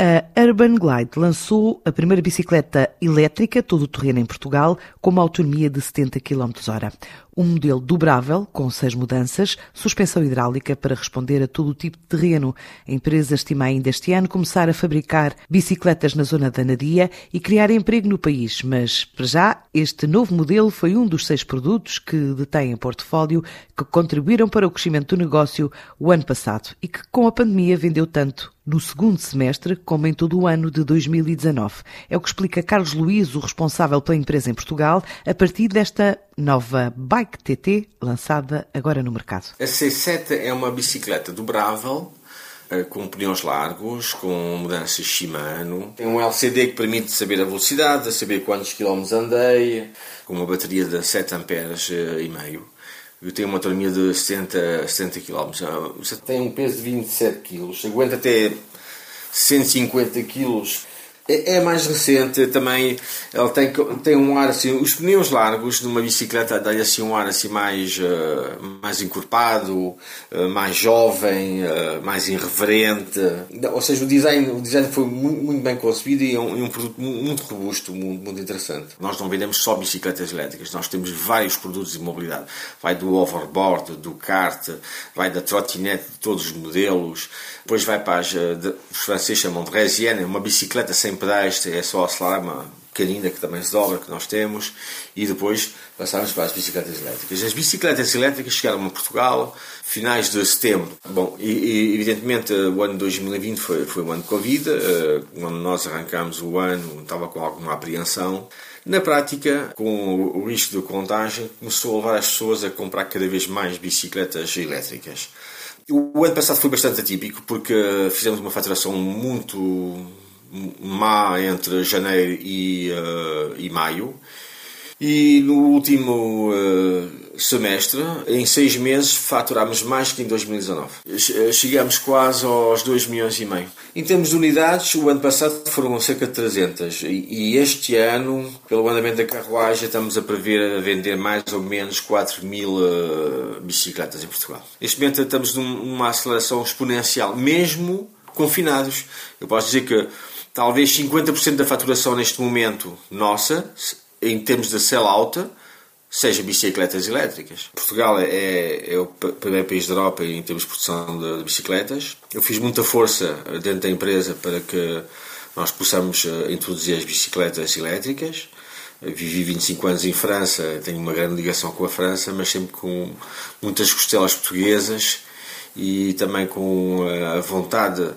A Urban Glide lançou a primeira bicicleta elétrica todo terreno em Portugal com uma autonomia de 70 km hora. Um modelo dobrável, com seis mudanças, suspensão hidráulica para responder a todo o tipo de terreno. A empresa estima ainda este ano começar a fabricar bicicletas na zona da Nadia e criar emprego no país, mas, para já, este novo modelo foi um dos seis produtos que detém em portfólio que contribuíram para o crescimento do negócio o ano passado e que, com a pandemia, vendeu tanto no segundo semestre, como em todo o ano de 2019. É o que explica Carlos Luiz, o responsável pela empresa em Portugal, a partir desta nova Bike TT lançada agora no mercado. A C7 é uma bicicleta dobrável eh, com pneus largos, com mudanças Shimano. Tem um LCD que permite saber a velocidade, saber quantos quilómetros andei, com uma bateria de 7 amperes eh, e meio. Eu tenho uma autonomia de 70, 70 km. Tem um peso de 27 kg, aguenta até 150 kg é, é mais recente também. Ele tem, tem um ar assim. Os pneus largos de uma bicicleta dão assim um ar assim mais, uh, mais encorpado, uh, mais jovem, uh, mais irreverente. Ou seja, o design, o design foi muito, muito bem concebido e é um, um, produto muito robusto, muito, muito interessante. Nós não vendemos só bicicletas elétricas, nós temos vários produtos de mobilidade. Vai do overboard, do kart, vai da trotinete de todos os modelos, depois vai para as, de, os franceses chamam de Resienne, uma bicicleta sem pedais, é só acelerar uma pequenina que também se dobra, que nós temos, e depois passamos para as bicicletas elétricas. As bicicletas elétricas chegaram a Portugal finais de setembro. Bom, e, e evidentemente o ano 2020 foi, foi um ano de Covid, quando nós arrancámos o ano estava com alguma apreensão. Na prática, com o risco de contagem, começou a levar as pessoas a comprar cada vez mais bicicletas elétricas. O ano passado foi bastante atípico porque fizemos uma faturação muito má entre janeiro e, uh, e maio. E no último uh, semestre, em seis meses, faturámos mais que em 2019. Chegamos quase aos 2 milhões e meio. Em termos de unidades, o ano passado foram cerca de 300. E, este ano, pelo andamento da carruagem, estamos a prever a vender mais ou menos 4 mil uh, bicicletas em Portugal. Neste momento estamos numa aceleração exponencial, mesmo confinados. Eu posso dizer que talvez 50% da faturação neste momento nossa, em termos de sell-out, seja bicicletas elétricas. Portugal é, é, o primeiro país da Europa em termos de produção de, bicicletas. Eu fiz muita força dentro da empresa para que nós possamos eh, introduzir as bicicletas elétricas. Vivi 25 anos em França, tenho uma grande ligação com a França, mas sempre com muitas costelas portuguesas e também com eh, a vontade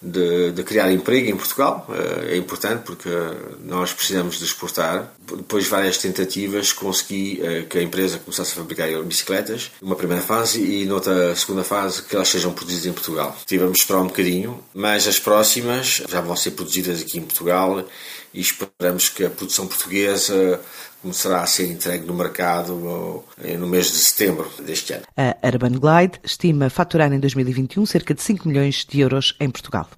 de, de, criar emprego em Portugal. Eh, é importante porque nós precisamos de exportar. Depois de várias tentativas, consegui eh, que a empresa começasse a fabricar bicicletas, numa primeira fase, e noutra segunda fase que elas sejam produzidas em Portugal. Tivemos de esperar um bocadinho, mas as próximas já vão ser produzidas aqui em Portugal e esperamos que a produção portuguesa começará a ser entregue no mercado eh, no mês de setembro deste ano. A Urban Glide estima faturar em 2021 cerca de 5 milhões de euros em Portugal.